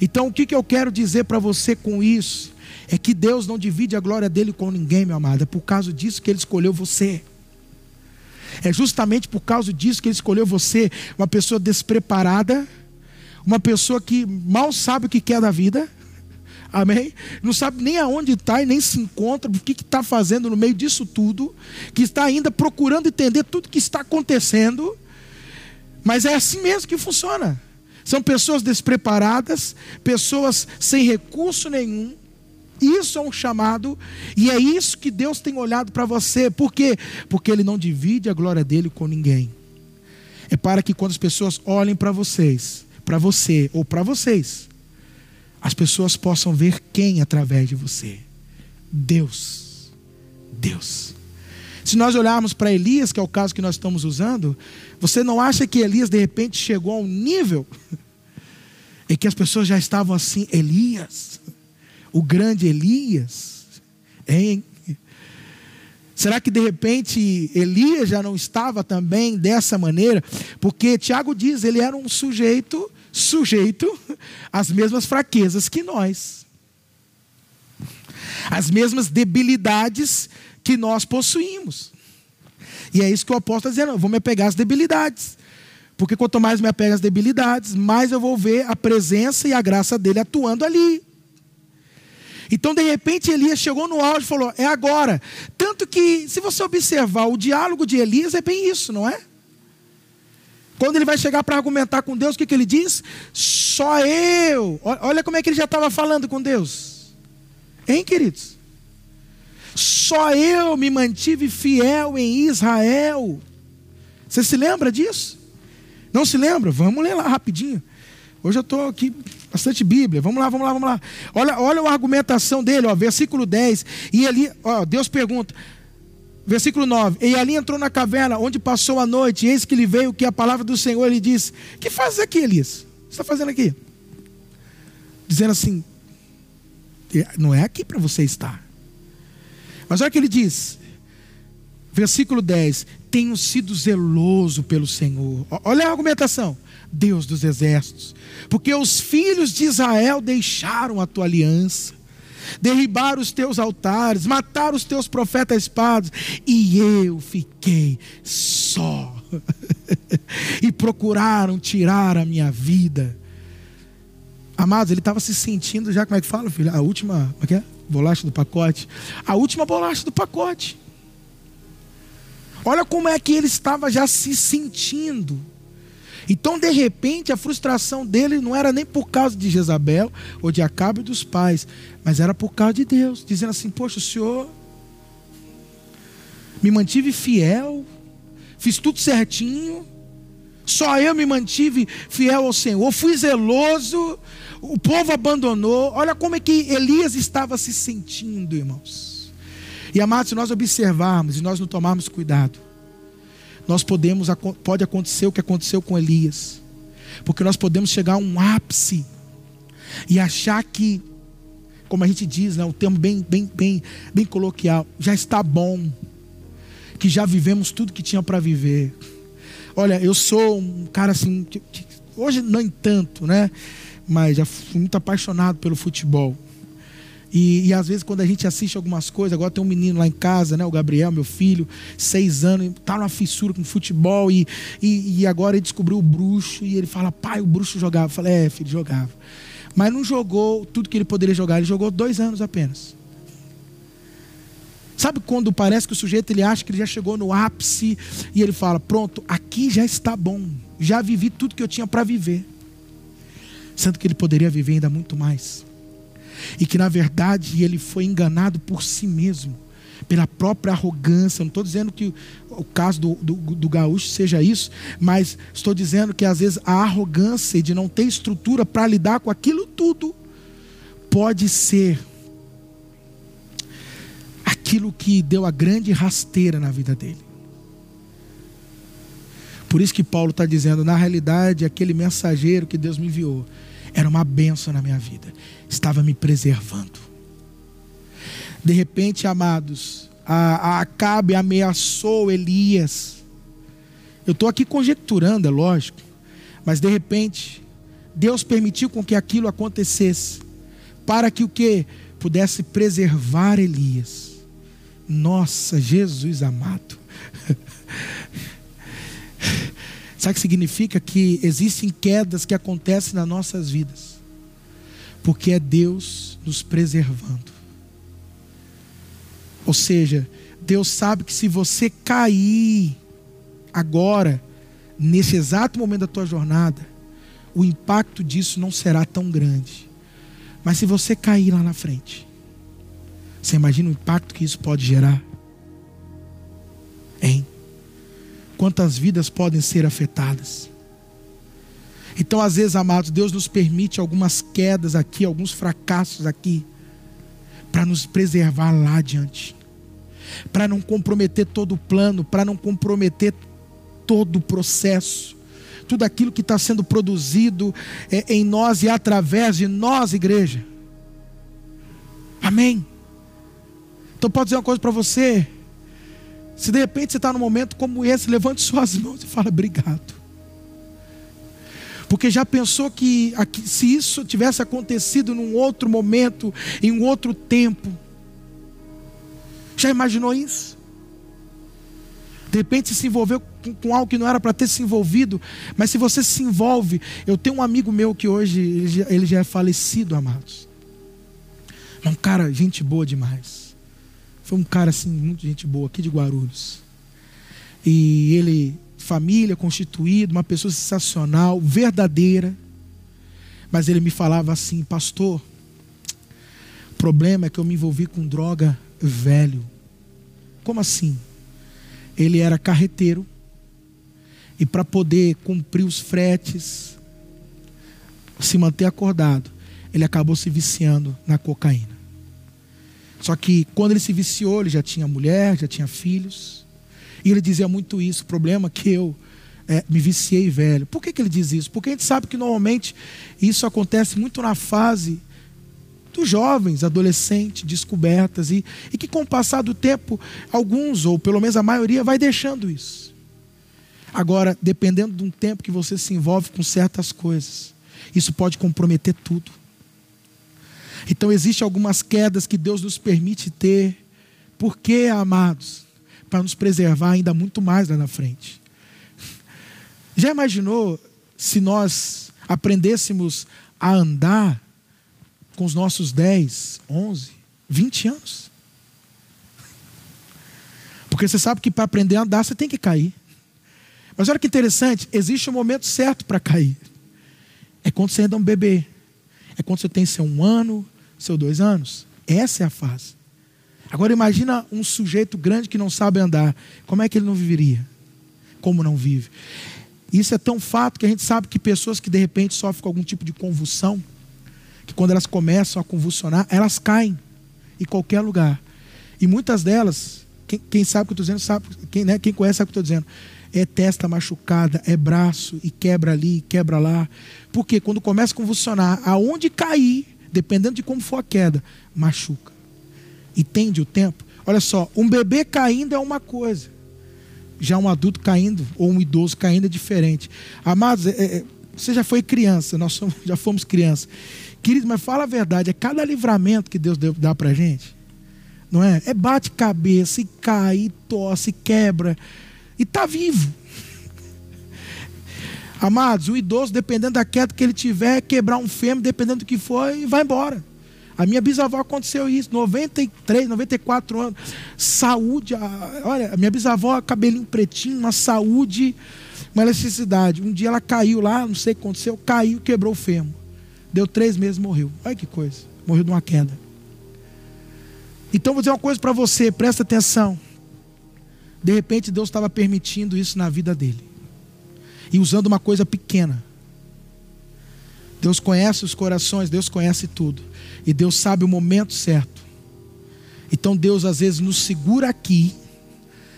Então, o que, que eu quero dizer para você com isso? É que Deus não divide a glória dele com ninguém, meu amado. É por causa disso que ele escolheu você. É justamente por causa disso que ele escolheu você, uma pessoa despreparada, uma pessoa que mal sabe o que quer da vida Amém? Não sabe nem aonde está e nem se encontra, o que está fazendo no meio disso tudo, que está ainda procurando entender tudo que está acontecendo. Mas é assim mesmo que funciona. São pessoas despreparadas, pessoas sem recurso nenhum. Isso é um chamado, e é isso que Deus tem olhado para você. Por quê? Porque Ele não divide a glória dele com ninguém. É para que quando as pessoas olhem para vocês, para você ou para vocês, as pessoas possam ver quem através de você? Deus. Deus. Se nós olharmos para Elias, que é o caso que nós estamos usando, você não acha que Elias de repente chegou a um nível em que as pessoas já estavam assim, Elias, o grande Elias, hein? Será que de repente Elias já não estava também dessa maneira? Porque Tiago diz, ele era um sujeito sujeito às mesmas fraquezas que nós, as mesmas debilidades que nós possuímos. E é isso que o apóstolo está dizendo: eu vou me pegar as debilidades. Porque quanto mais me apego às debilidades, mais eu vou ver a presença e a graça dele atuando ali. Então, de repente, Elias chegou no auge e falou: É agora. Tanto que, se você observar o diálogo de Elias, é bem isso, não é? Quando ele vai chegar para argumentar com Deus, o que, que ele diz? Só eu. Olha como é que ele já estava falando com Deus. Hein, queridos? Só eu me mantive fiel em Israel. Você se lembra disso? Não se lembra? Vamos ler lá rapidinho. Hoje eu estou aqui bastante Bíblia. Vamos lá, vamos lá, vamos lá. Olha, olha a argumentação dele, ó, versículo 10. E ali, ó, Deus pergunta: Versículo 9: E ali entrou na caverna, onde passou a noite, e eis que lhe veio que a palavra do Senhor lhe disse: Que fazes aqui, Elias? O que está fazendo aqui? Dizendo assim: Não é aqui para você estar. Mas olha o que ele diz, versículo 10: Tenho sido zeloso pelo Senhor. Olha a argumentação. Deus dos exércitos, porque os filhos de Israel deixaram a tua aliança derribar os teus altares, matar os teus profetas espados, e eu fiquei só. e procuraram tirar a minha vida. Amados, ele estava se sentindo já, como é que fala, filho? A última, como é que é? Bolacha do pacote. A última bolacha do pacote. Olha como é que ele estava já se sentindo. Então, de repente, a frustração dele não era nem por causa de Jezabel ou de Acabe e dos pais, mas era por causa de Deus, dizendo assim: Poxa, o Senhor me mantive fiel, fiz tudo certinho, só eu me mantive fiel ao Senhor, fui zeloso, o povo abandonou. Olha como é que Elias estava se sentindo, irmãos. E amados, se nós observarmos e nós não tomarmos cuidado, nós podemos, pode acontecer o que aconteceu com Elias, porque nós podemos chegar a um ápice e achar que, como a gente diz, né, o termo bem, bem, bem, bem coloquial, já está bom, que já vivemos tudo que tinha para viver. Olha, eu sou um cara assim, hoje não tanto, né? Mas já fui muito apaixonado pelo futebol. E, e, às vezes quando a gente assiste algumas coisas, agora tem um menino lá em casa, né, o Gabriel, meu filho, seis anos, tá numa fissura com futebol e, e, e, agora ele descobriu o bruxo e ele fala, pai, o bruxo jogava. Eu falei, é, filho, jogava. Mas não jogou tudo que ele poderia jogar, ele jogou dois anos apenas. Sabe quando parece que o sujeito ele acha que ele já chegou no ápice e ele fala, pronto, aqui já está bom, já vivi tudo que eu tinha para viver. Sendo que ele poderia viver ainda muito mais e que na verdade ele foi enganado por si mesmo, pela própria arrogância. Não estou dizendo que o caso do, do, do, gaúcho seja isso, mas estou dizendo que às vezes a arrogância de não ter estrutura para lidar com aquilo tudo pode ser aquilo que deu a grande rasteira na vida dele. Por isso que Paulo está dizendo, na realidade, aquele mensageiro que Deus me enviou era uma benção na minha vida, estava me preservando. De repente, amados, a, a Acabe ameaçou Elias. Eu estou aqui conjecturando, é lógico, mas de repente, Deus permitiu com que aquilo acontecesse, para que o que? Pudesse preservar Elias. Nossa, Jesus amado. Sabe o que significa? Que existem quedas que acontecem nas nossas vidas, porque é Deus nos preservando. Ou seja, Deus sabe que se você cair agora, nesse exato momento da tua jornada, o impacto disso não será tão grande. Mas se você cair lá na frente, você imagina o impacto que isso pode gerar? Hein? quantas vidas podem ser afetadas. Então, às vezes, amados, Deus nos permite algumas quedas aqui, alguns fracassos aqui, para nos preservar lá adiante, para não comprometer todo o plano, para não comprometer todo o processo, tudo aquilo que está sendo produzido é, em nós e através de nós, igreja. Amém? Então, pode dizer uma coisa para você: se de repente você está num momento como esse, levante suas mãos e fala obrigado. Porque já pensou que se isso tivesse acontecido num outro momento, em um outro tempo, já imaginou isso? De repente se envolveu com, com algo que não era para ter se envolvido, mas se você se envolve, eu tenho um amigo meu que hoje ele já, ele já é falecido, amados. É um cara, gente boa demais. Foi um cara assim, muito gente boa, aqui de Guarulhos. E ele, família constituída, uma pessoa sensacional, verdadeira. Mas ele me falava assim, pastor, o problema é que eu me envolvi com droga velho. Como assim? Ele era carreteiro e para poder cumprir os fretes, se manter acordado, ele acabou se viciando na cocaína. Só que quando ele se viciou, ele já tinha mulher, já tinha filhos. E ele dizia muito isso: o problema é que eu é, me viciei velho. Por que, que ele diz isso? Porque a gente sabe que normalmente isso acontece muito na fase dos jovens, adolescentes, descobertas, e, e que com o passar do tempo, alguns, ou pelo menos a maioria, vai deixando isso. Agora, dependendo de um tempo que você se envolve com certas coisas, isso pode comprometer tudo. Então, existem algumas quedas que Deus nos permite ter. Por quê, amados? Para nos preservar ainda muito mais lá na frente. Já imaginou se nós aprendêssemos a andar com os nossos 10, 11, 20 anos? Porque você sabe que para aprender a andar você tem que cair. Mas olha que interessante, existe um momento certo para cair. É quando você ainda é um bebê. É quando você tem seu um ano, seu dois anos. Essa é a fase. Agora imagina um sujeito grande que não sabe andar. Como é que ele não viveria? Como não vive? Isso é tão fato que a gente sabe que pessoas que de repente sofrem com algum tipo de convulsão, que quando elas começam a convulsionar, elas caem em qualquer lugar. E muitas delas, quem, quem sabe o que eu estou dizendo, sabe, quem, né, quem conhece sabe o que eu estou dizendo é testa machucada, é braço e quebra ali, quebra lá. Porque quando começa a convulsionar, aonde cair, dependendo de como for a queda, machuca. Entende o tempo? Olha só, um bebê caindo é uma coisa. Já um adulto caindo ou um idoso caindo é diferente. Amados, é, é, você já foi criança, nós somos, já fomos criança. Querido, mas fala a verdade, é cada livramento que Deus dá para gente. Não é? É bate cabeça e cai, e tosse, e quebra e está vivo. Amados, o idoso, dependendo da queda que ele tiver, quebrar um fêmur, dependendo do que for, e vai embora. A minha bisavó aconteceu isso, 93, 94 anos. Saúde, olha, a minha bisavó, cabelinho pretinho, uma saúde, uma necessidade. Um dia ela caiu lá, não sei o que aconteceu, caiu, quebrou o fêmur. Deu três meses, morreu. Olha que coisa, morreu de uma queda. Então vou dizer uma coisa para você, presta atenção. De repente Deus estava permitindo isso na vida dele. E usando uma coisa pequena. Deus conhece os corações, Deus conhece tudo. E Deus sabe o momento certo. Então Deus às vezes nos segura aqui,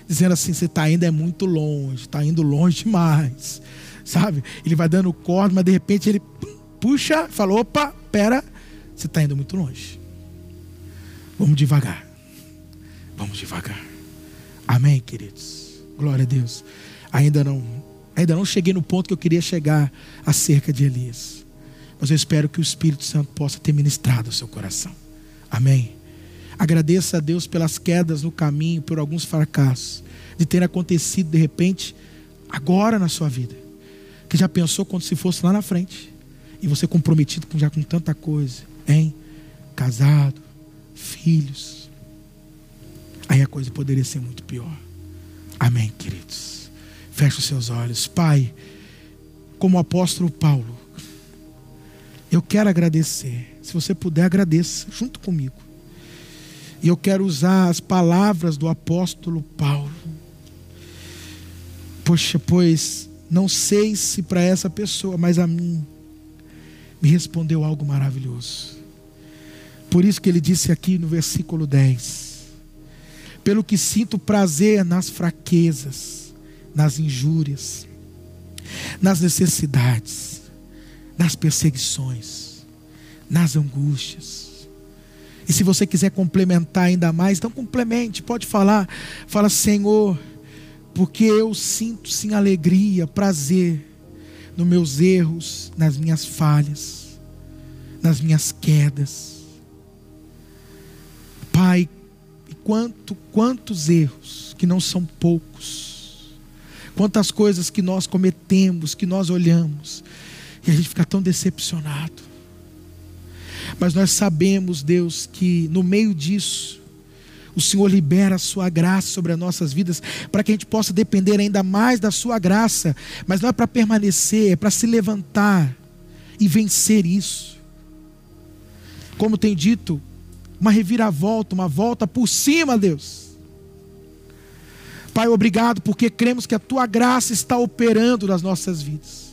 dizendo assim: você está indo é muito longe, está indo longe demais. Sabe? Ele vai dando corda, mas de repente ele puxa, fala: opa, pera, você está indo muito longe. Vamos devagar. Vamos devagar. Amém, queridos. Glória a Deus. Ainda não, ainda não cheguei no ponto que eu queria chegar acerca de Elias. Mas eu espero que o Espírito Santo possa ter ministrado o seu coração. Amém. Agradeça a Deus pelas quedas no caminho, por alguns fracassos, de ter acontecido de repente agora na sua vida. Que já pensou quando se fosse lá na frente. E você comprometido com, já com tanta coisa, hein? Casado, filhos aí a coisa poderia ser muito pior. Amém, queridos. Feche os seus olhos. Pai, como o apóstolo Paulo, eu quero agradecer. Se você puder, agradeça junto comigo. E eu quero usar as palavras do apóstolo Paulo. Poxa, pois não sei se para essa pessoa, mas a mim me respondeu algo maravilhoso. Por isso que ele disse aqui no versículo 10: pelo que sinto prazer nas fraquezas, nas injúrias, nas necessidades, nas perseguições, nas angústias. E se você quiser complementar ainda mais, então complemente, pode falar, fala Senhor, porque eu sinto sim alegria, prazer nos meus erros, nas minhas falhas, nas minhas quedas. Pai, quanto, quantos erros, que não são poucos, Quantas coisas que nós cometemos, que nós olhamos, e a gente fica tão decepcionado. Mas nós sabemos, Deus, que no meio disso, o Senhor libera a Sua graça sobre as nossas vidas, para que a gente possa depender ainda mais da Sua graça, mas não é para permanecer, é para se levantar e vencer isso. Como tem dito, uma reviravolta, uma volta por cima, Deus. Pai, obrigado, porque cremos que a Tua graça está operando nas nossas vidas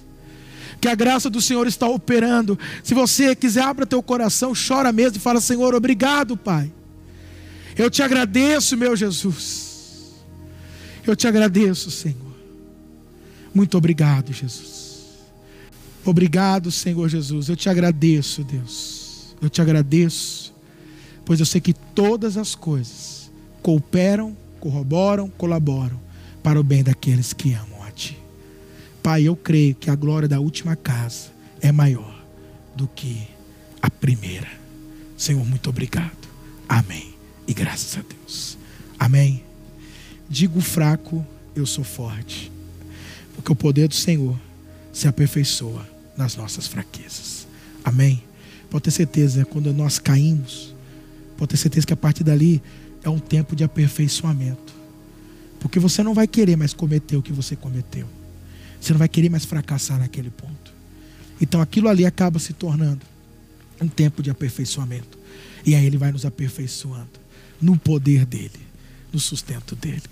que a graça do Senhor está operando. Se você quiser, abra teu coração, chora mesmo e fala: Senhor, obrigado, Pai. Eu te agradeço, meu Jesus. Eu te agradeço, Senhor. Muito obrigado, Jesus. Obrigado, Senhor Jesus. Eu te agradeço, Deus. Eu te agradeço, pois eu sei que todas as coisas cooperam, corroboram, colaboram para o bem daqueles que amam. Pai, eu creio que a glória da última casa é maior do que a primeira. Senhor, muito obrigado. Amém. E graças a Deus. Amém. Digo fraco, eu sou forte. Porque o poder do Senhor se aperfeiçoa nas nossas fraquezas. Amém. Pode ter certeza, quando nós caímos, pode ter certeza que a partir dali é um tempo de aperfeiçoamento. Porque você não vai querer mais cometer o que você cometeu. Você não vai querer mais fracassar naquele ponto. Então aquilo ali acaba se tornando um tempo de aperfeiçoamento. E aí ele vai nos aperfeiçoando no poder dele, no sustento dele.